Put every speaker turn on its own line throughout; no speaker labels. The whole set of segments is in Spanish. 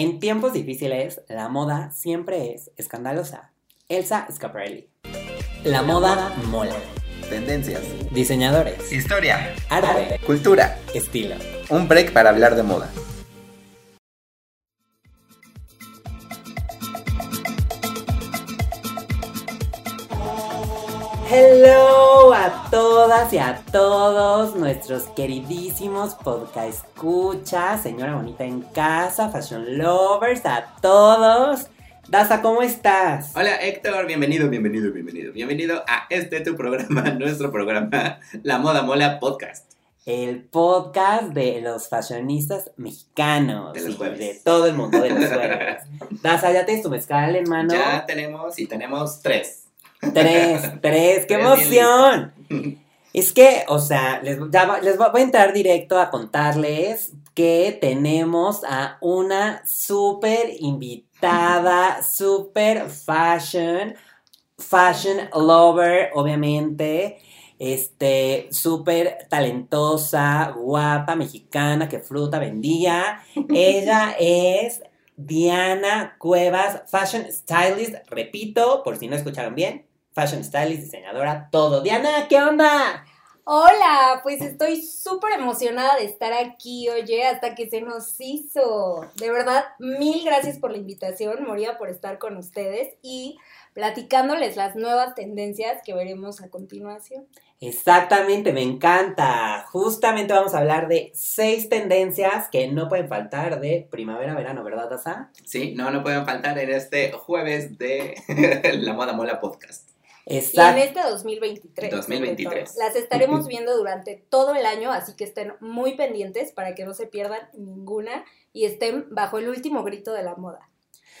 En tiempos difíciles, la moda siempre es escandalosa. Elsa Scaparelli. La moda mola.
Tendencias.
Diseñadores.
Historia.
Arte.
Cultura.
Estilo.
Un break para hablar de moda.
Hello a todas y a todos nuestros queridísimos podcast escuchas, señora bonita en casa, fashion lovers, a todos. Daza, ¿cómo estás?
Hola Héctor, bienvenido, bienvenido, bienvenido. Bienvenido a este tu programa, nuestro programa, La Moda Mola Podcast.
El podcast de los fashionistas mexicanos.
De los jueves.
de todo el mundo de los jueves. Daza, ¿ya tienes tu mezcal en mano?
Ya tenemos y tenemos tres.
Tres, tres, qué emoción. Es que, o sea, les, ya les voy a entrar directo a contarles que tenemos a una súper invitada, súper fashion, fashion lover, obviamente, este, súper talentosa, guapa, mexicana, que fruta vendía. Ella es Diana Cuevas, fashion stylist, repito, por si no escucharon bien, fashion stylist, diseñadora, todo. Diana, ¿qué onda?
Hola, pues estoy súper emocionada de estar aquí, oye, hasta que se nos hizo. De verdad, mil gracias por la invitación, moría por estar con ustedes y platicándoles las nuevas tendencias que veremos a continuación.
Exactamente, me encanta. Justamente vamos a hablar de seis tendencias que no pueden faltar de primavera-verano, ¿verdad, Daza?
Sí, no, no pueden faltar en este jueves de La Moda Mola Podcast.
Y en este 2023. sobre
2023.
todo. Las estaremos viendo durante todo el año, así que estén muy pendientes para que no se pierdan ninguna y estén bajo el último grito de la moda.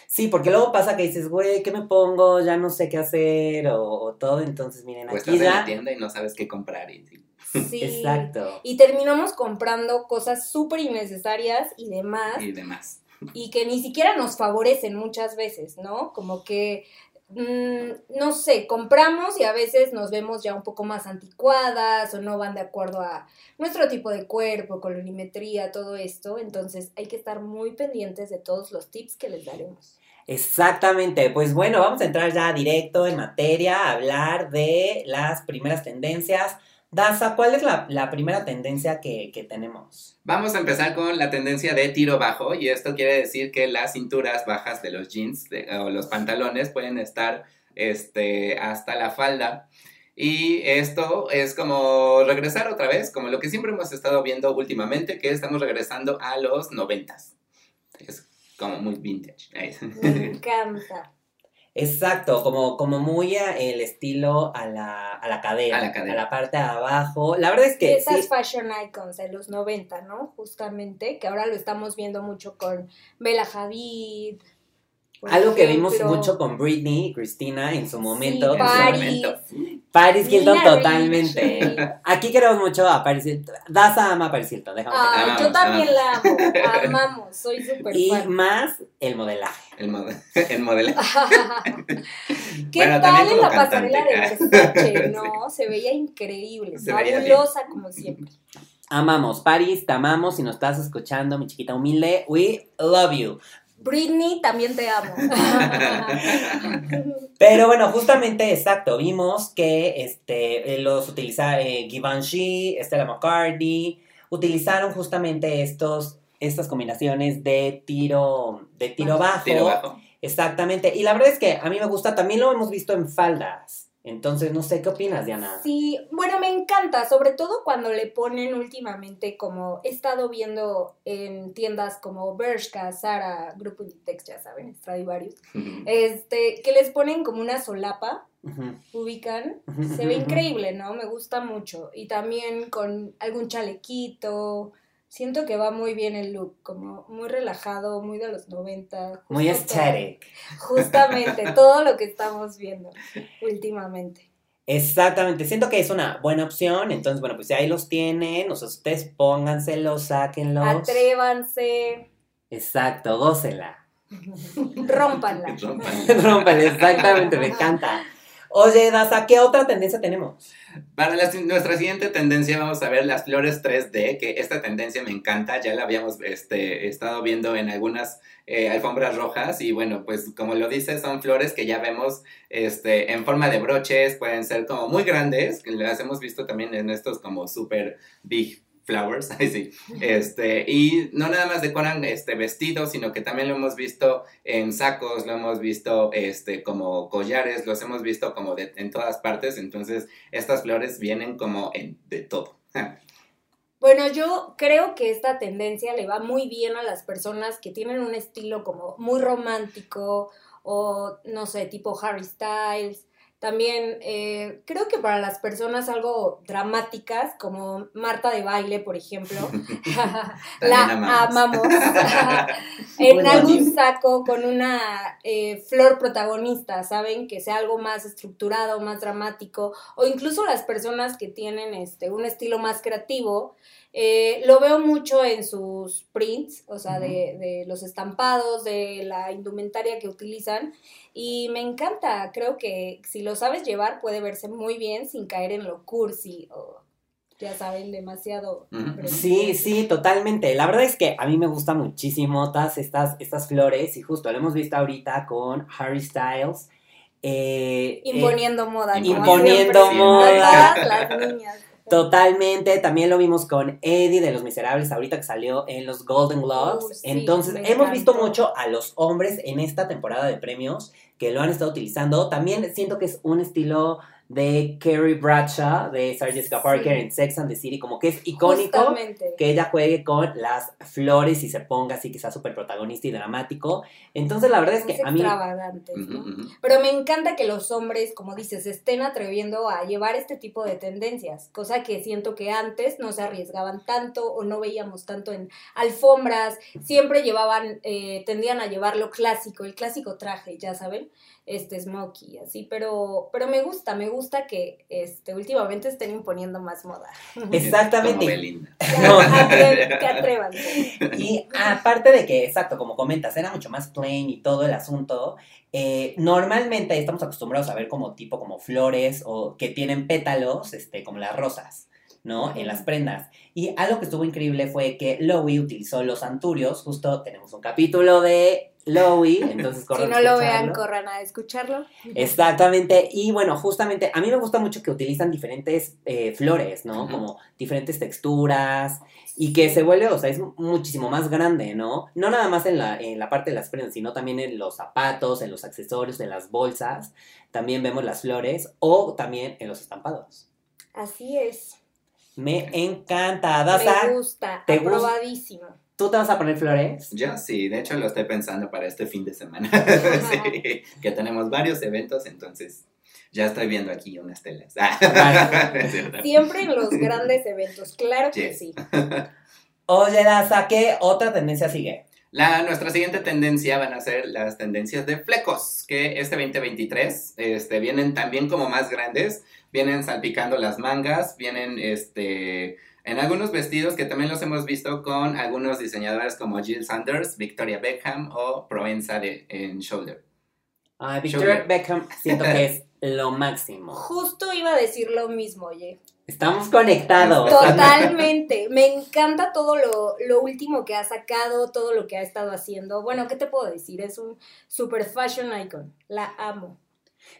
Sí, porque luego pasa que dices, güey, ¿qué me pongo? Ya no sé qué hacer o, o todo. Entonces, miren,
Pues
aquí
estás en la tienda y no sabes qué comprar. Y,
Sí.
Exacto.
Y terminamos comprando cosas súper innecesarias y demás,
y demás.
y que ni siquiera nos favorecen muchas veces, ¿no? Como que, mm, no sé, compramos y a veces nos vemos ya un poco más anticuadas o no van de acuerdo a nuestro tipo de cuerpo, colorimetría, todo esto. Entonces hay que estar muy pendientes de todos los tips que les daremos.
Exactamente, pues bueno, vamos a entrar ya directo en materia, a hablar de las primeras tendencias. Daza, ¿cuál es la, la primera tendencia que, que tenemos?
Vamos a empezar con la tendencia de tiro bajo y esto quiere decir que las cinturas bajas de los jeans de- o los pantalones pueden estar este, hasta la falda y esto es como regresar otra vez, como lo que siempre hemos estado viendo últimamente, que estamos regresando a los noventas. Es como muy vintage.
Me encanta.
Exacto, como, como muy a- el estilo a la, a la cadera,
A la cadera.
a la parte de abajo. La verdad es que
Esas
sí,
fashion icons de los 90, ¿no? Justamente, que ahora lo estamos viendo mucho con Bella Hadid. Por
algo que vimos mucho con Britney y Christina en su momento.
Sí,
En su
Paris.
momento.
Paris Hilton totalmente. Aquí queremos mucho a Paris Hilton. Daza ama a Paris Hilton, déjame
Amamos,
yo también la amo, amamos, soy súper
Y
fan.
más el modelaje.
El, mod- el modelo.
¿Qué
Bueno,
tal en la pasarela de. Versace? No, se veía increíble,
Se veía bien.
fabulosa como siempre.
Amamos, Paris, te amamos. Si nos estás escuchando, mi chiquita humilde, we love you.
Britney, también te amo.
Pero bueno, justamente, exacto, vimos que este, eh, los utiliza eh, Givenchy, Stella McCartney, utilizaron justamente estos, estas combinaciones de tiro, de tiro bajo.
Tiro bajo.
Exactamente. Y la verdad es que a mí me gusta, también lo hemos visto en faldas. Entonces, no sé qué opinas, Diana.
Sí, bueno, me encanta, sobre todo cuando le ponen últimamente como he estado viendo en tiendas como Bershka, Zara, Grupo Inditex, ya saben, Stradivarius, este, que les ponen como una solapa, ubican, se ve increíble, ¿no? Me gusta mucho. Y también con algún chalequito, siento que va muy bien el look, como muy relajado, muy de los 90.
Muy aesthetic.
Justamente, todo lo que estamos viendo últimamente.
Exactamente, siento que es una buena opción, entonces bueno, pues si ahí los tienen, o sea, ustedes pónganselos, sáquenlos.
Atrévanse,
Exacto, gócela.
rómpanla.
Rómpale, exactamente, me encanta. Oye, Daza, ¿qué otra tendencia tenemos?
Para nuestra siguiente tendencia vamos a ver las flores 3D, que esta tendencia me encanta, ya la habíamos este, estado viendo en algunas eh, alfombras rojas y bueno, pues como lo dice, son flores que ya vemos este, en forma de broches, pueden ser como muy grandes, que las hemos visto también en estos como super big flowers, ay, sí, este, y no nada más decoran este, vestidos, sino que también lo hemos visto en sacos, lo hemos visto este, como collares, los hemos visto como de- en todas partes, entonces estas flores vienen como en, de todo.
Bueno, yo creo que esta tendencia le va muy bien a las personas que tienen un estilo como muy romántico o, no sé, tipo Harry Styles. También eh, creo que para las personas algo dramáticas, como Marta de baile, por ejemplo, la
amamos.
amamos. en algún saco con una eh, flor protagonista, ¿saben? Que sea algo más estructurado, más dramático, o incluso las personas que tienen este, un estilo más creativo. eh, lo veo mucho en sus prints, o sea, de, de los estampados, de la indumentaria que utilizan. Y me encanta, creo que si lo sabes llevar puede verse muy bien sin caer en lo cursi o, ya saben, demasiado.
Sí, sí, totalmente. La verdad es que a mí me gusta muchísimo todas estas, estas flores y justo lo hemos visto ahorita con Harry Styles. eh, eh,
Imponiendo moda. como
imponiendo
siempre,
moda.
las niñas.
Totalmente, también lo vimos con Eddie de Los Miserables, ahorita que salió en los Golden Globes.
Uh, sí,
Entonces, hemos visto mucho a los hombres en esta temporada de premios que lo han estado utilizando. También siento que es un estilo de Carrie Bradshaw de Sarah Jessica
Sí.
Parker en Sex and the City, como que es icónico
Justamente.
que ella juegue con las flores y se ponga así que sea súper protagonista y dramático. Entonces, la verdad es que
Muy
a mí...
¿no? Pero me encanta que los hombres, como dices, se estén atreviendo a llevar este tipo de tendencias, cosa que siento que antes no se arriesgaban tanto o no veíamos tanto en alfombras, siempre llevaban, eh, tendían a llevar lo clásico, el clásico traje, ya saben, este smokey, así, pero, pero me gusta, me gusta que este, últimamente estén imponiendo más moda.
Exactamente.
Como Belinda.
No.
Que.
Y aparte de que, exacto, como comentas, era mucho más plain y todo el asunto, eh, normalmente estamos acostumbrados a ver como tipo como flores o que tienen pétalos, este, como las rosas, ¿no? En las prendas. Y algo que estuvo increíble fue que Lowy utilizó los anturios, justo tenemos un capítulo de Lowy, entonces
Si
corran
no
a
lo vean, corran a escucharlo.
Exactamente, y bueno, justamente a mí me gusta mucho que utilizan diferentes eh, flores, ¿no? Como diferentes texturas y que se vuelve, o sea, es muchísimo más grande, ¿no? No nada más en la, en la parte de las prendas, sino también en los zapatos, en los accesorios, en las bolsas, también vemos las flores o también en los estampados.
Así es.
Me encanta, Daza,
Me gusta,
¿te gusta? ¿Tú te vas a poner flores?
Yo sí, de hecho lo estoy pensando para este fin de semana. sí, que tenemos varios eventos, entonces ya estoy viendo aquí unas telas.
Siempre en los grandes eventos, claro que sí.
Oye, Daza, ¿qué otra tendencia sigue?
La, nuestra siguiente tendencia van a ser las tendencias de flecos, que este 2023 este, vienen también como más grandes, vienen salpicando las mangas, vienen este, en algunos vestidos que también los hemos visto con algunos diseñadores como Jill Sanders, Victoria Beckham o Provenza de, en Shoulder.
Ay, Victoria. Beckham, siento que es lo máximo.
Justo iba a decir lo mismo, oye.
Estamos conectados.
Totalmente. Me encanta todo lo, lo último que ha sacado, todo lo que ha estado haciendo. Bueno, ¿qué te puedo decir? Es un super fashion icon. La amo.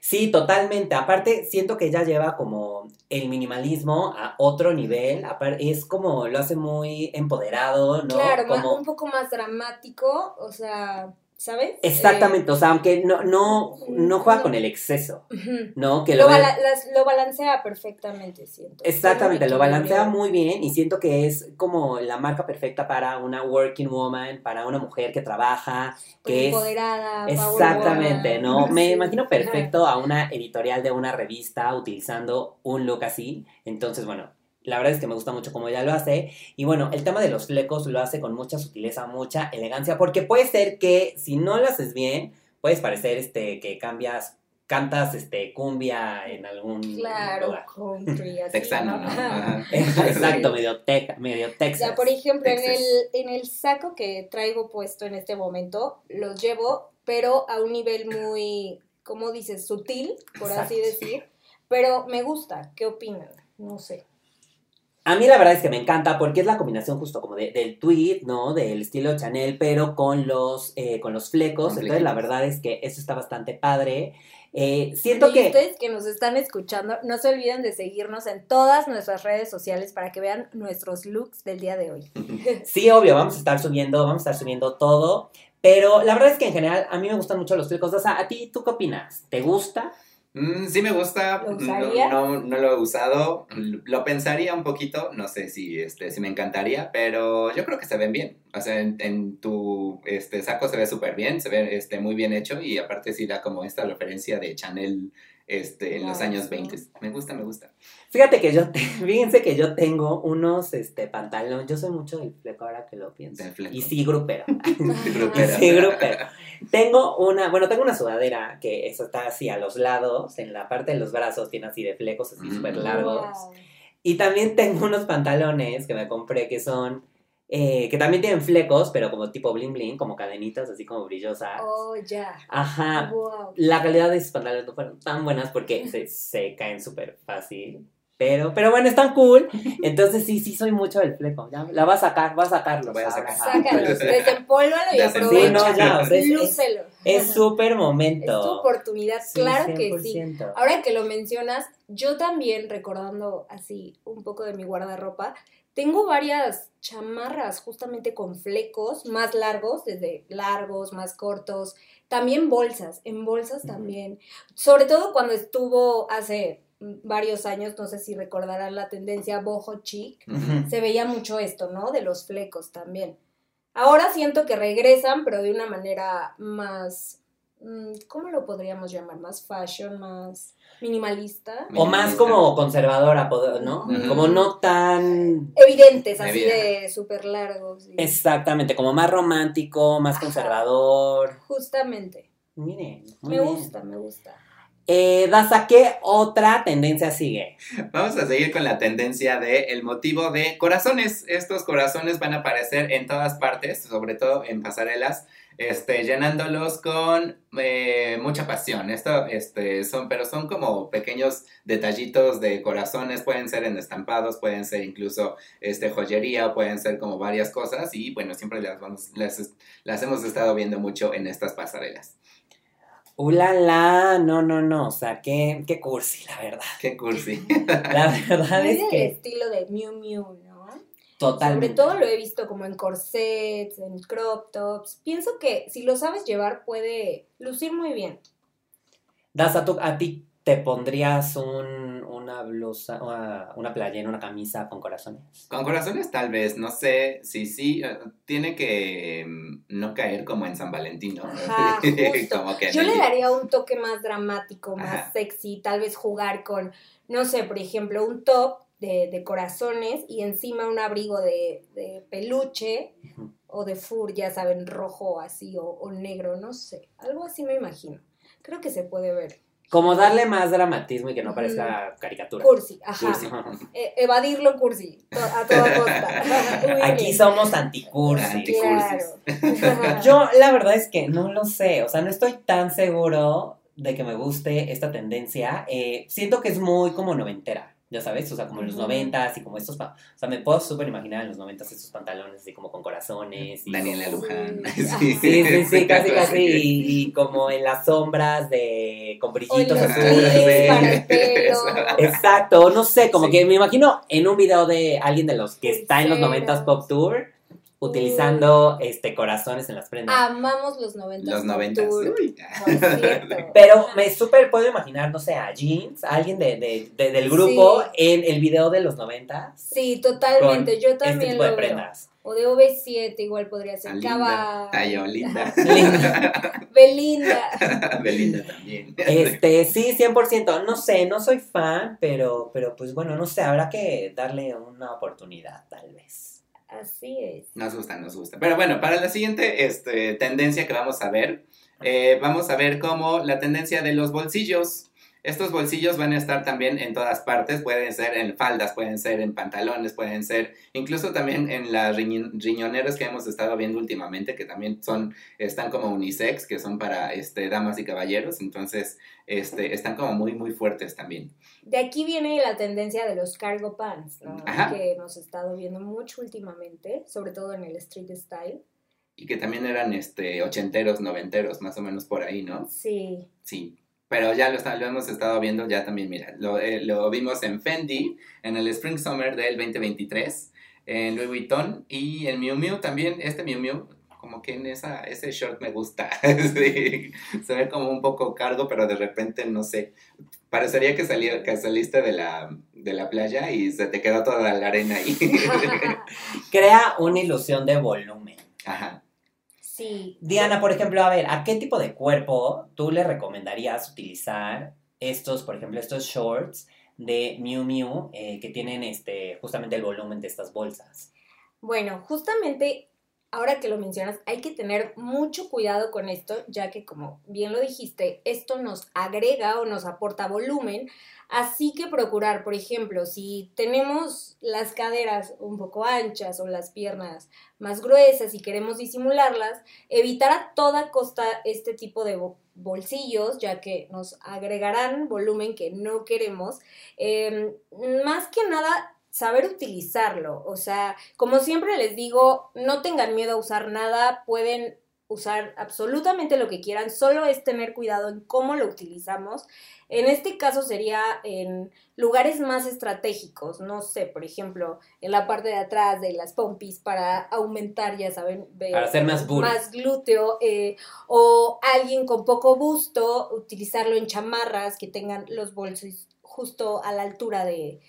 Sí, totalmente. Aparte, siento que ella lleva como el minimalismo a otro nivel. Es como lo hace muy empoderado, ¿no?
claro,
como...
un poco más dramático, o sea, ¿sabes?
Exactamente, o sea, aunque no, no, no juega
no.
con el exceso,
Eh.
¿no? Que
Lo,
lo, ve-
bala- las- lo balancea perfectamente, siento.
Exactamente, lo balancea muy bien y siento que es como la marca perfecta para una working woman, para una mujer que trabaja, que es...
Empoderada,
Exactamente. ¿no? Me imagino perfecto a una editorial de una revista utilizando un look así. Entonces, bueno, la verdad es que me gusta mucho cómo ella lo hace. Y bueno, el tema de los flecos lo hace con mucha sutileza, mucha elegancia, porque puede ser que si no lo haces bien, puedes parecer este que cambias, cantas este cumbia en algún
Claro,
lugar.
country, así,
Texano, ¿no?
Exacto, medio, tec- medio Texas.
Ya, por ejemplo, en el, en el saco que traigo puesto en este momento, los llevo, pero a un nivel muy, ¿cómo dices? Sutil, por así decir. Pero me gusta, ¿qué opinan? No sé.
A mí la verdad es que me encanta porque es la combinación justo como de- del tweet, ¿no? Del estilo Chanel, pero con los, eh, con los flecos.
Con
Entonces la verdad es que eso está bastante padre. Eh, siento
y
que...
ustedes que nos están escuchando, no se olviden de seguirnos en todas nuestras redes sociales para que vean nuestros looks del día de hoy.
Sí, obvio, vamos a estar subiendo, vamos a estar subiendo todo. Pero la verdad es que en general a mí me gustan mucho los flecos. O sea, ¿a ti tú qué opinas? ¿Te gusta?
Mm, sí me gusta,
¿Lo
no,
usarías?
no, no lo he usado, lo pensaría un poquito, no sé si, este, si me encantaría, pero yo creo que se ven bien, o sea, en, en tu este, saco se ve súper bien, se ve este, muy bien hecho y aparte sí da como esta referencia de Chanel este, en los
Wow,
años
sí.
20, me gusta, me gusta.
Fíjate que yo, te- fíjense que yo tengo unos este, pantalones. Yo soy mucho del fleco ahora que lo pienso.
Del fleco.
Y sí, grupero.
Grupera.
Sí, grupero. Tengo una, bueno, tengo una sudadera que eso está así a los lados, en la parte de los brazos tiene así de flecos así
Mm.
súper largos.
Wow.
Y también tengo unos pantalones que me compré que son, eh, que también tienen flecos, pero como tipo bling bling, como cadenitas así como brillosas.
Oh, ya.
Ajá.
Wow.
La calidad de esos pantalones no fueron tan buenas porque se, se caen súper fácil. Pero, pero bueno, están cool. Entonces sí, sí soy mucho del fleco. Ya, la voy a sacar, voy a sacarlo.
Lo voy a sacar.
Sácalo, desempólvalo y aprovecha.
Sí, no, ya, o sea, es-
Lúcelo.
Es súper
Es
momento.
tu oportunidad,
Sí,
claro que sí.
100%.
Ahora que lo mencionas, yo también, recordando así un poco de mi guardarropa, tengo varias chamarras justamente con flecos más largos, desde largos, más cortos. También bolsas, en bolsas también. Sobre todo cuando estuvo hace varios años, no sé si recordarán la tendencia boho chic, se veía mucho esto, ¿no? De los flecos también. Ahora siento que regresan, pero de una manera más, mm, ¿cómo lo podríamos llamar? Más fashion, más minimalista.
O más como conservadora, ¿no? Como no tan...
Evidentes, así
Evidente.
de súper largos. y-
Exactamente, como más romántico, más
Ajá.
conservador.
Justamente.
Miren, muy
Me
bien.
gusta, me gusta.
Eh, Daza, ¿qué otra tendencia sigue?
Vamos a seguir con la tendencia de el motivo de corazones. Estos corazones van a aparecer en todas partes, sobre todo en pasarelas, este, llenándolos con eh, mucha pasión. Esto, este, son, pero son como pequeños detallitos de corazones, pueden ser en estampados, pueden ser incluso este, joyería, pueden ser como varias cosas y bueno, siempre las, vamos, las, las hemos estado viendo mucho en estas pasarelas.
Ulala, no, no, no, o sea, qué, qué cursi, la verdad.
Qué cursi.
La verdad es
del
que
estilo de Miu Miu, ¿no?
totalmente.
Sobre todo lo he visto como en corsets, en crop tops. Pienso que si lo sabes llevar puede lucir muy bien.
Daza, ¿tú, a ti te pondrías un, una blusa, una, una playera, una camisa con corazones.
Con corazones tal vez, no sé si sí, eh, tiene que mm, no caer como en San Valentín, ¿no?
Ajá, justo.
como que en
Yo le daría un toque más dramático, más
Ajá.
sexy, tal vez jugar con, no sé, por ejemplo, un top de, de corazones y encima un abrigo de, de peluche o de fur, ya saben, rojo así o, o negro, no sé, algo así me imagino. Creo que se puede ver.
Como darle más dramatismo y que no parezca caricatura.
Cursi, ajá.
Cursi.
E- evadirlo cursi, to- a toda costa. Muy
Aquí
bien.
somos anticursi.
Anti-
Claro.
Yo la verdad es que no lo sé, o sea, no estoy tan seguro de que me guste esta tendencia. Eh, siento que es muy como noventera, ya sabes, o sea, como en los noventas y como estos, o sea, me puedo súper imaginar en los noventas estos pantalones así como con corazones. Y
Daniela Luján.
Sí.
Sí, sí, sí, casi, casi, y, y como en las sombras de, con brillitos azules. Exacto, no sé, como
Sí.
que me imagino en un video de alguien de los que está en los. 90s Pop Tour utilizando este corazones en las prendas.
Amamos los 90.
Los noventas. Uy.
Por cierto.
Pero me súper puedo imaginar, no sé, a Jeans, a alguien de, de- de- del grupo
Sí.
en el video de los 90
Sí, totalmente. Yo
este
también
tipo de
lo veo.
prendas.
O de OV7 igual podría ser.
Linda.
Cava.
Linda.
Belinda.
Belinda también.
Este, sí, 100%. No sé, no soy fan, pero, pero pues bueno, no sé, habrá que darle una oportunidad, tal vez.
Así es.
Nos gusta, nos gusta. Pero bueno, para la siguiente este, tendencia que vamos a ver, eh, vamos a ver como la tendencia de los bolsillos. Estos bolsillos van a estar también en todas partes, pueden ser en faldas, pueden ser en pantalones, pueden ser incluso también en las riñoneras que hemos estado viendo últimamente, que también son, están como unisex, que son para este, damas y caballeros, entonces este, están como muy, muy fuertes también.
De aquí viene la tendencia de los cargo pants, ¿no? Que hemos estado viendo mucho últimamente, sobre todo en el street style.
Y que también eran este, ochenteros, noventeros, más o menos por ahí, ¿no?
Sí.
Sí. Pero ya lo, lo hemos estado viendo ya también, mira, lo, eh, lo, vimos en Fendi, en el Spring Summer del 2023, en Louis Vuitton y en Miu Miu también, este Miu Miu, como que en esa, ese short me gusta, se ve como un poco cargo, pero de repente, no sé, parecería que, salía, que saliste de la, de la playa y se te quedó toda la arena ahí.
Crea una ilusión de volumen.
Ajá.
Diana, por ejemplo, a ver, ¿a qué tipo de cuerpo tú le recomendarías utilizar estos, por ejemplo, estos shorts de Miu Miu eh, que tienen este, justamente el volumen de estas bolsas?
Bueno, justamente ahora que lo mencionas, hay que tener mucho cuidado con esto, ya que como bien lo dijiste, esto nos agrega o nos aporta volumen. Así que procurar, por ejemplo, si tenemos las caderas un poco anchas o las piernas más gruesas y queremos disimularlas, evitar a toda costa este tipo de bolsillos, ya que nos agregarán volumen que no queremos. Em, más que nada, saber utilizarlo. O sea, como siempre les digo, no tengan miedo a usar nada, pueden usar absolutamente lo que quieran, solo es tener cuidado en cómo lo utilizamos. En este caso sería en lugares más estratégicos, no sé, por ejemplo, en la parte de atrás de las pompis para aumentar, ya saben,
para hacer más,
más glúteo, eh, o alguien con poco busto, utilizarlo en chamarras que tengan los bolsos justo a la altura de,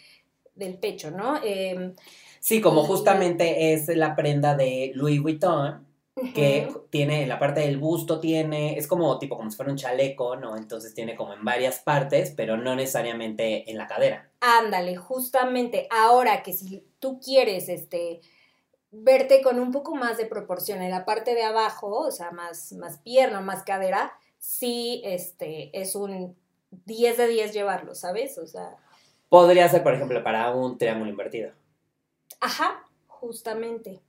del pecho, ¿no? Em,
sí, como justamente es la prenda de Louis Vuitton, que tiene en la parte del busto tiene, es como tipo como si fuera un chaleco, ¿no? Entonces tiene como en varias partes, pero no necesariamente en la cadera.
Ándale, justamente ahora que si tú quieres este verte con un poco más de proporción en la parte de abajo, o sea, más, más pierna, más cadera, sí este, es un 10 de 10 llevarlo, ¿sabes? O sea...
Podría ser, por ejemplo, para un triángulo invertido.
Ajá, justamente.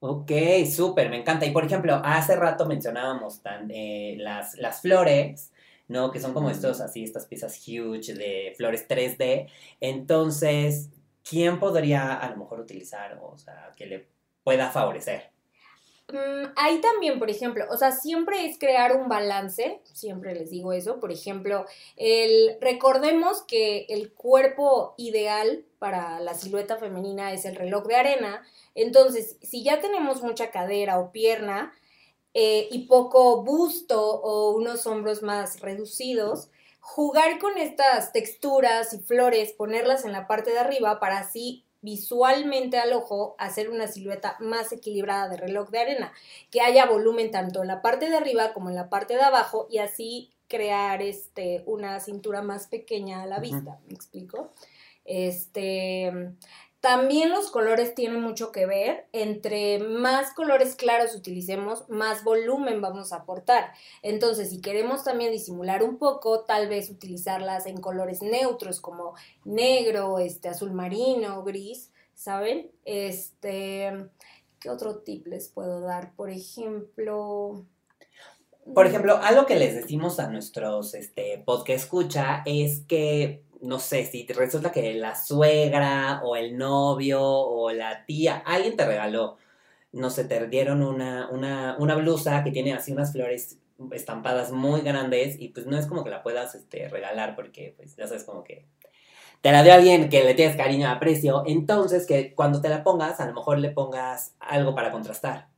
Ok, súper, me encanta. Y por ejemplo, hace rato mencionábamos tan, eh, las, las flores, ¿no? Que son como estos, así, estas piezas huge de flores 3D. Entonces, ¿quién podría a lo mejor utilizar, o sea, que le pueda favorecer?
Mm, ahí también, por ejemplo, o sea, siempre es crear un balance, siempre les digo eso, por ejemplo, el, recordemos que el cuerpo ideal para la silueta femenina es el reloj de arena, entonces, si ya tenemos mucha cadera o pierna eh, y poco busto o unos hombros más reducidos, jugar con estas texturas y flores, ponerlas en la parte de arriba para así visualmente al ojo hacer una silueta más equilibrada de reloj de arena, que haya volumen tanto en la parte de arriba como en la parte de abajo y así crear este una cintura más pequeña a la vista, ¿me explico? Este también los colores tienen mucho que ver. Entre más colores claros utilicemos, más volumen vamos a aportar. Entonces, si queremos también disimular un poco, tal vez utilizarlas en colores neutros como negro, este, azul marino, gris, ¿saben? Este, ¿qué otro tip les puedo dar? Por ejemplo,
por ejemplo, algo que les decimos a nuestros este, podcast escucha es que no sé, si resulta que la suegra o el novio o la tía, alguien te regaló, no sé, te dieron una, una, una blusa que tiene así unas flores estampadas muy grandes y pues no es como que la puedas este, regalar porque pues ya sabes como que te la dio alguien que le tienes cariño, aprecio, entonces que cuando te la pongas a lo mejor le pongas algo para contrastar.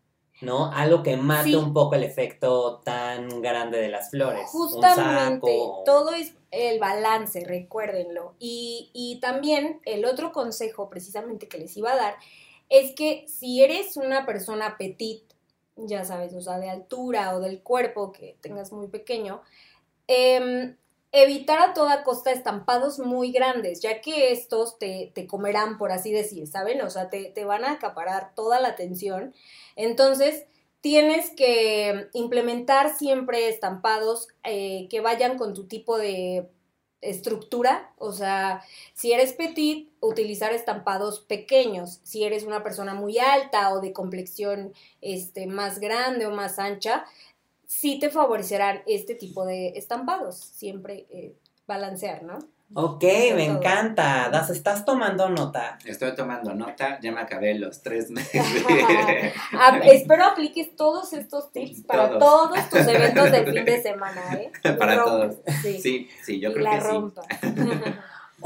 ¿No? Algo que mate un poco el efecto tan grande de las flores.
Justamente, todo es el balance, recuérdenlo. Y, y también el otro consejo precisamente que les iba a dar es que si eres una persona petit, ya sabes, o sea, de altura o del cuerpo que tengas muy pequeño, eh, evitar a toda costa estampados muy grandes, ya que estos te, comerán, por así decir, ¿saben? O sea, te, te van a acaparar toda la atención. Entonces, tienes que implementar siempre estampados eh, que vayan con tu tipo de estructura, o sea, si eres petit, utilizar estampados pequeños, si eres una persona muy alta o de complexión este, más grande o más ancha, sí te favorecerán este tipo de estampados, siempre eh, balancear, ¿no?
Ok, me encanta. Das, estás tomando nota.
Estoy tomando nota, ya me acabé los tres meses.
Ah, espero apliques todos estos tips para todos, tus eventos del fin de semana, ¿eh?
Para todos. Sí. sí, yo creo que sí.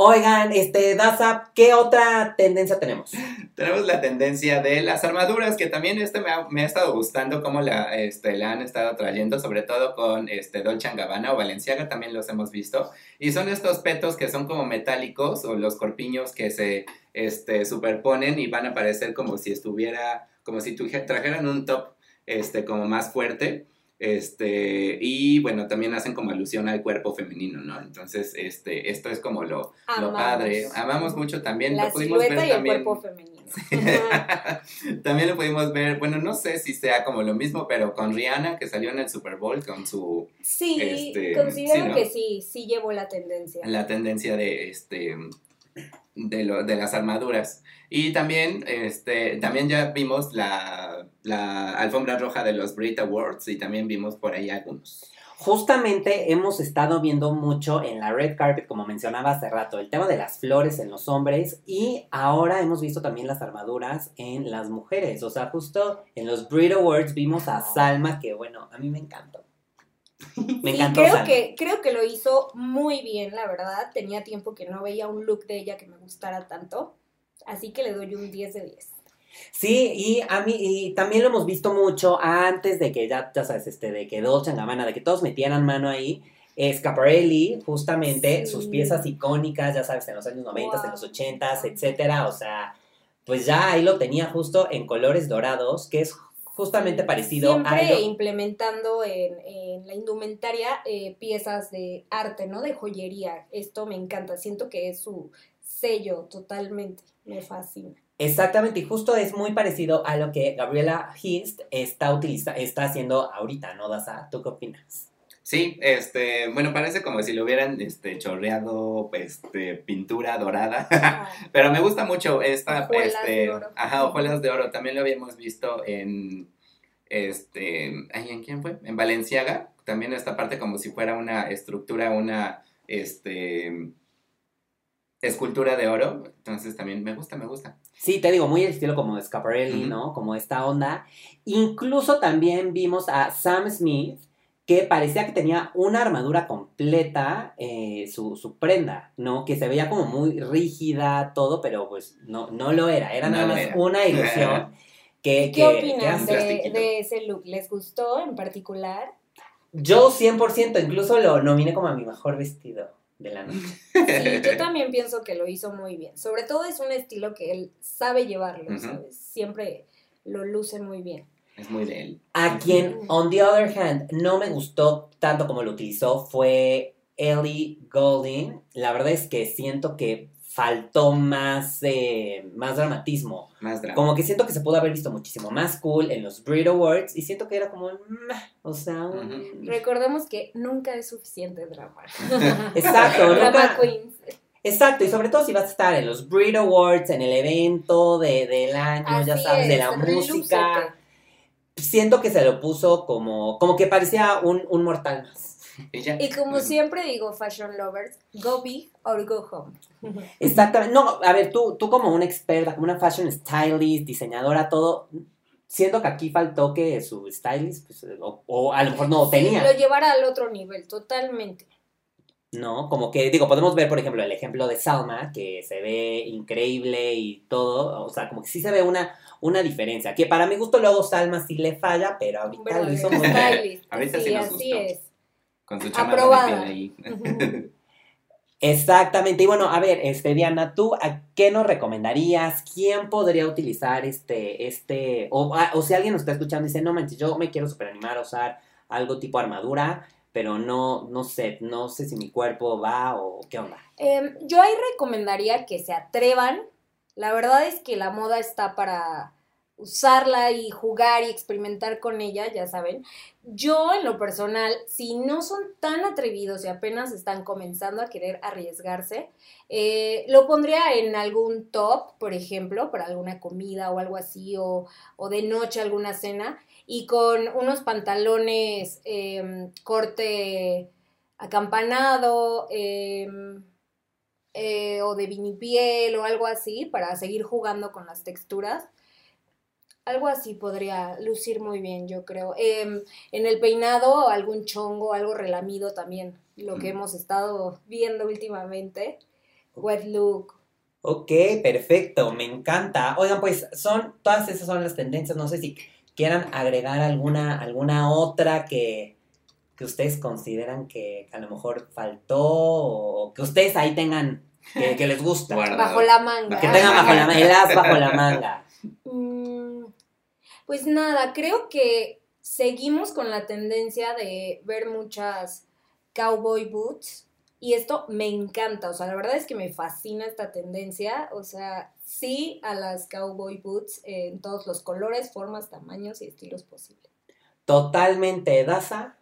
Oigan, este, Daza, ¿qué otra tendencia tenemos?
Tenemos la tendencia de las armaduras, que también este me ha, estado gustando cómo la, este, la han estado trayendo, sobre todo con este, Dolce Gabbana o Valenciaga, también los hemos visto. Y son estos petos que son como metálicos o los corpiños que se este, superponen y van a parecer como si estuviera, como si trajeran un top este, como más fuerte. Este, y bueno, también hacen como alusión al cuerpo femenino, ¿no? Entonces, este, esto es como lo, lo padre. Amamos mucho también.
La lo pudimos ver y también. el cuerpo femenino.
también lo pudimos ver, bueno, no sé si sea como lo mismo, pero con Rihanna que salió en el Super Bowl con su.
Sí, este, considero que sí, sí llevó la tendencia.
La tendencia de este de, lo, de las armaduras. Y también, este, también ya vimos la, la alfombra roja de los Brit Awards y también vimos por ahí algunos.
Justamente hemos estado viendo mucho en la red carpet, como mencionaba hace rato, el tema de las flores en los hombres y ahora hemos visto también las armaduras en las mujeres. O sea, justo en los Brit Awards vimos a Salma, que bueno, a mí me encantó.
Me encantó. Creo que, creo que lo hizo muy bien, la verdad. Tenía tiempo que no veía un look de ella que me gustara tanto. Así que le doy un 10 de 10.
Sí, y a mí, y también lo hemos visto mucho antes de que ya, ya sabes, este, de que Dolce Gabbana, de que todos metieran mano ahí. Scaparelli, justamente, sus piezas icónicas, ya sabes, en los años 90, en los 80, etcétera, o sea, pues ya ahí lo tenía justo en colores dorados, que es justamente parecido
Siempre a... implementando en, la indumentaria eh, piezas de arte, ¿no? De joyería. Esto me encanta, siento que es su sello totalmente, me fascina.
Exactamente, y justo es muy parecido a lo que Gabriela Hist está, utiliza, está haciendo ahorita, ¿no, Daza? ¿Tú qué opinas?
Sí, este, bueno, parece como si le hubieran este, chorreado este, pintura dorada, pero me gusta mucho esta, este, ajá, hojuelas de oro, también lo habíamos visto en, este, ¿en quién fue? En Valenciaga, también esta parte como si fuera una estructura, una, este, escultura de oro, entonces también me gusta, me gusta.
Sí, te digo, muy el estilo como de Scaparelli, ¿no? Como esta onda. Incluso también vimos a Sam Smith, que parecía que tenía una armadura completa, eh, su, prenda, ¿no? Que se veía como muy rígida, todo, pero pues no, no lo era, era nada más una ilusión.
que, ¿Qué opinas de, de ese look? ¿Les gustó en particular?
Yo 100%, incluso lo nominé como a mi mejor vestido de la noche.
Sí, yo también pienso que lo hizo muy bien. Sobre todo es un estilo que él sabe llevarlo, ¿sabes? Siempre lo luce muy bien.
Es muy de él.
A quien, on the other hand, no me gustó tanto como lo utilizó fue Ellie Goulding. La verdad es que siento que faltó más, eh, más dramatismo.
Más drama.
Como que siento que se pudo haber visto muchísimo más cool en los Brit Awards y siento que era como, o sea,
recordemos que nunca es suficiente drama.
Exacto,
drama queens.
Exacto, y sobre todo si vas a estar en los Brit Awards, en el evento de, del año, ya sabes, de la música. Siento que se lo puso como, como que parecía un, un mortal más.
Y, como siempre digo, fashion lovers, go big or go home.
Exactamente. No, a ver, tú, tú como una experta, como una fashion stylist, diseñadora, todo, siento que aquí faltó que su stylist, pues, o, a lo mejor no tenía.
Lo llevara al otro nivel, totalmente.
¿no? Como que, digo, podemos ver, por ejemplo, el ejemplo de Salma, que se ve increíble y todo, o sea, como que sí se ve una, una diferencia, que para mi gusto luego Salma sí le falla, pero ahorita lo hizo muy
bien. Ahorita sí, así es
con su chamarra ahí.
Exactamente. Y bueno, a ver, este, Diana, ¿tú a qué nos recomendarías? ¿Quién podría utilizar este, este, o, ah, o si alguien nos está escuchando y dice, no manches, yo me quiero superanimar a usar algo tipo armadura, pero no, no sé, no sé si mi cuerpo va o qué onda.
Em, yo ahí recomendaría que se atrevan. La verdad es que la moda está para usarla y jugar y experimentar con ella, ya saben. Yo, en lo personal, si no son tan atrevidos y apenas están comenzando a querer arriesgarse, eh, lo pondría en algún top, por ejemplo, para alguna comida o algo así, o, o de noche alguna cena, y con unos pantalones em, corte acampanado em, eh, o de vinipiel o algo así para seguir jugando con las texturas. Algo así podría lucir muy bien, yo creo. Em, en el peinado, algún chongo, algo relamido también, lo que hemos estado viendo últimamente. Wet look.
Ok, perfecto, me encanta. Oigan, pues son, todas esas son las tendencias. No sé si quieran agregar alguna, alguna otra que, que ustedes consideran que a lo mejor faltó o que ustedes ahí tengan, que, que les gusta.
Guardado.
Bajo la manga.
Que tengan bajo la manga, el as bajo la manga.
Mm, Pues nada, creo que seguimos con la tendencia de ver muchas cowboy boots y esto me encanta, o sea, la verdad es que me fascina esta tendencia, o sea, sí a las cowboy boots en todos los colores, formas, tamaños y estilos posibles.
Totalmente, Daza.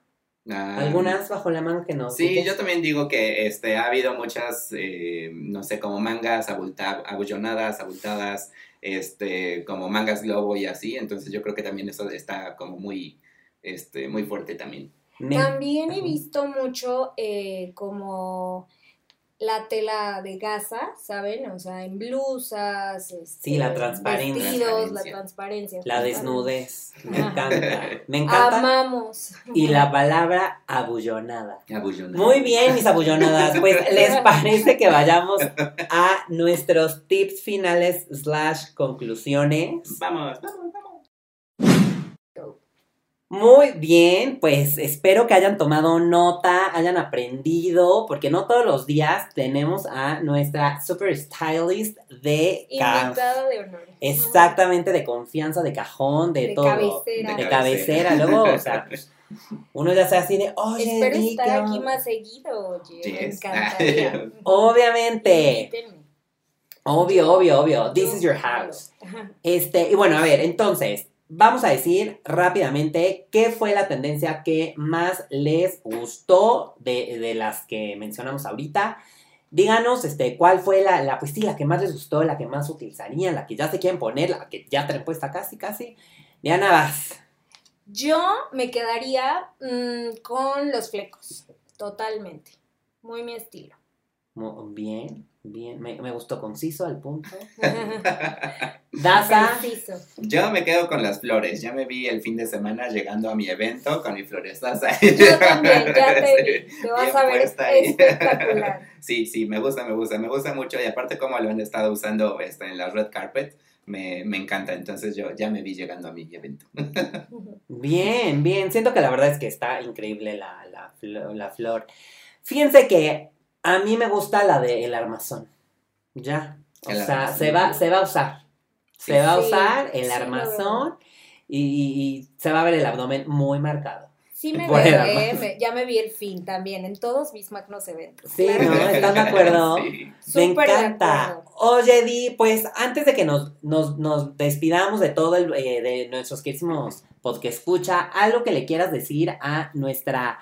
Ah,
¿Algunas bajo la manga que no?
Sí, yo también digo que este, ha habido muchas, eh, no sé, como mangas abulta- abullonadas, abultadas, este, como mangas globo y así, entonces yo creo que también eso está como muy, este, muy fuerte también.
Me-
También he visto mucho eh, como la tela de gasa, ¿saben? O sea, en blusas,
Sí, la
este,
transparencia.
vestidos, la
Transparencia.
La desnudez. Me encanta. Me encanta.
Amamos.
Y la palabra abullonada.
Abullonada.
Muy bien, mis abullonadas. Pues, ¿les parece que vayamos a nuestros tips finales slash conclusiones?
Vamos, vamos, vamos.
Muy bien, pues espero que hayan tomado nota, hayan aprendido, porque no todos los días tenemos a nuestra super stylist de
Invitada de honor.
exactamente de confianza, de cajón, de,
De
todo.
cabecera.
De cabecera, luego, o sea, pues, uno ya sea así de, oye,
Espero estar
¿qué
aquí
onda?".
más seguido, oye. Me
Yes.
encantaría.
Obviamente, obvio, obvio, obvio, this is your house. Este, y bueno, a ver, entonces, vamos a decir rápidamente qué fue la tendencia que más les gustó de, de las que mencionamos ahorita. Díganos, este, cuál fue la, la, pues sí, la que más les gustó, la que más utilizarían, la que ya se quieren poner, la que ya traen puesta casi, casi. Diana, vas.
Yo me quedaría mm, con los flecos, totalmente. Muy mi estilo.
Mu- Bien, bien, me, me gustó conciso al punto. Daza.
Yo me quedo con las flores. Ya me vi el fin de semana llegando a mi evento con mi floresaza.
Yo también, ya te vi.
Sí,
Te vas
bien
a ver espectacular.
Sí, sí, me gusta, me gusta, me gusta mucho y aparte como lo han estado usando este, en la red carpet, me, me encanta. Entonces yo ya me vi llegando a mi evento.
Bien, bien. Siento que la verdad es que está increíble la, la, la flor. Fíjense que a mí me gusta la de el armazón. Ya. O
El
sea,
armazón.
se va, se va a usar.
Sí.
Se va a usar el armazón y, y- y se va a ver el abdomen muy marcado.
Sí me
el
veo, eh, ya me vi el fin también, en todos mis magnos eventos.
Sí,
claro.
¿no? ¿Están de acuerdo?
Sí.
Me
Súper
encanta.
acuerdo.
Oye, Di, pues antes de que nos, nos, nos despidamos de todo el, eh, de nuestros queridísimos podcast escucha, algo que le quieras decir a nuestra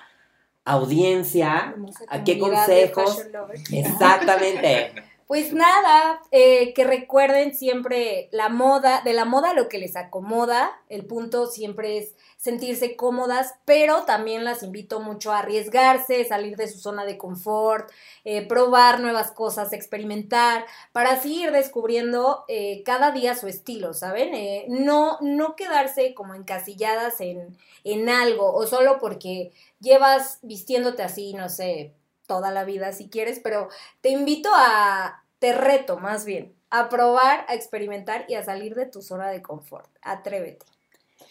audiencia, ¿a qué consejos? Exactamente.
Pues nada, eh, que recuerden siempre la moda, de la moda lo que les acomoda, el punto siempre es sentirse cómodas, pero también las invito mucho a arriesgarse, salir de su zona de confort, eh, probar nuevas cosas, experimentar, para así ir descubriendo eh, cada día su estilo, ¿saben? Eh, no, no quedarse como encasilladas en, en algo o solo porque llevas vistiéndote así, no sé, toda la vida si quieres, pero te invito a, te reto más bien, a probar, a experimentar y a salir de tu zona de confort. Atrévete.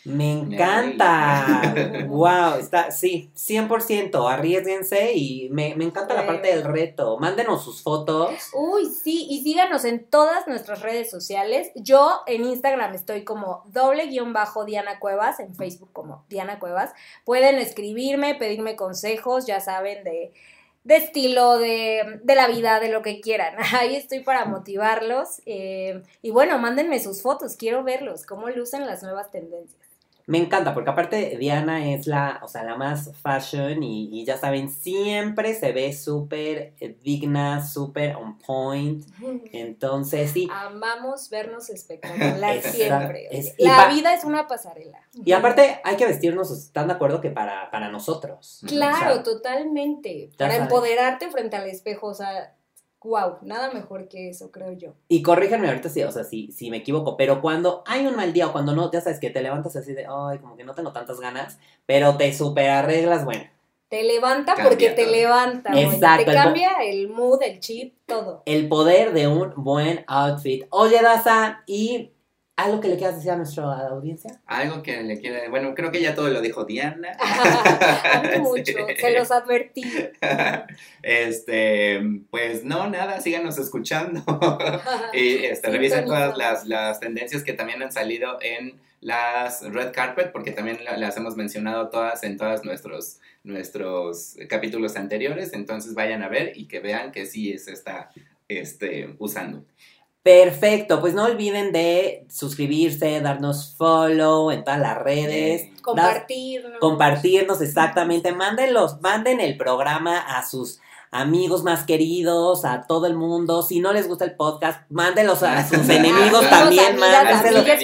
Me encanta. wow, está, sí, 100%. Arriesguense y me, me encanta la parte del reto. Mándenos sus fotos.
Uy, sí, y síganos en todas nuestras redes sociales. Yo en Instagram estoy como doble guion bajo Diana Cuevas, en Facebook como Diana Cuevas. Pueden escribirme, pedirme consejos, ya saben, de, de estilo, de, de la vida, de lo que quieran. Ahí estoy para motivarlos. eh, y bueno, mándenme sus fotos, quiero verlos, cómo lucen las nuevas tendencias.
Me encanta, porque aparte Diana es la, o sea, la más fashion y, y ya saben, siempre se ve súper digna, súper on point. Entonces, sí.
Amamos vernos espectacular siempre.
Es-
la vida es una pasarela.
Y aparte hay que vestirnos, ¿están de acuerdo que para, para nosotros?
Claro,
O sea,
totalmente. Para empoderarte frente al espejo, o sea, wow, nada mejor que eso, creo yo.
Y corríjanme ahorita si, o sea, si, si me equivoco, pero cuando hay un mal día o cuando no, ya sabes que te levantas así de, ay, como que no tengo tantas ganas, pero te super arreglas, bueno.
Te levanta
Cambia
porque te levanta.
Exacto,
Te cambia el mood, el chip, todo.
El poder de un buen outfit. Oye, Daza, ¿y algo que le quieras decir a nuestra audiencia?
Algo que le quiere, bueno, creo que ya todo lo dijo Diana.
Mucho,
Sí.
se los advertí.
Este, pues no, nada, síganos escuchando. y este, revisen todas las, las tendencias que también han salido en las red carpet, porque también la- las hemos mencionado todas en todos nuestros, nuestros capítulos anteriores. Entonces vayan a ver y que vean que sí se está este, usando.
Perfecto, pues no olviden de suscribirse, darnos follow en todas las redes.
Compartir. ¿no?
compartirnos exactamente, mándenlos, manden el programa a sus amigos más queridos, a todo el mundo. Si no les gusta el podcast, mándenlos a sus enemigos también,
no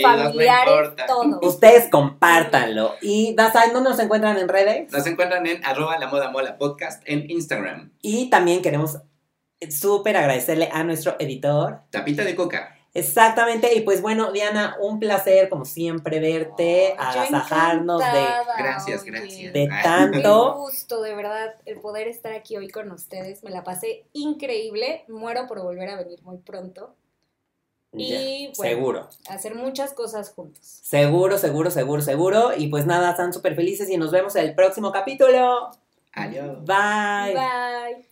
familiares, todo.
Ustedes compártanlo. Y Dazai, ¿dónde nos encuentran en redes?
Nos encuentran en arroba la moda mola podcast en Instagram.
Y también queremos súper agradecerle a nuestro editor.
Tapita de coca.
Exactamente, y pues bueno, Diana, un placer como siempre verte,
Yo
agasajarnos de,
Gracias, gracias.
de tanto.
gusto, de verdad, el poder estar aquí hoy con ustedes. Me la pasé increíble. Muero por volver a venir muy pronto. Y
Ya,
bueno.
seguro.
Hacer muchas cosas juntos.
Seguro, seguro, seguro, seguro. Y pues nada, están súper felices y nos vemos en el próximo capítulo.
Adiós.
Bye.
Bye.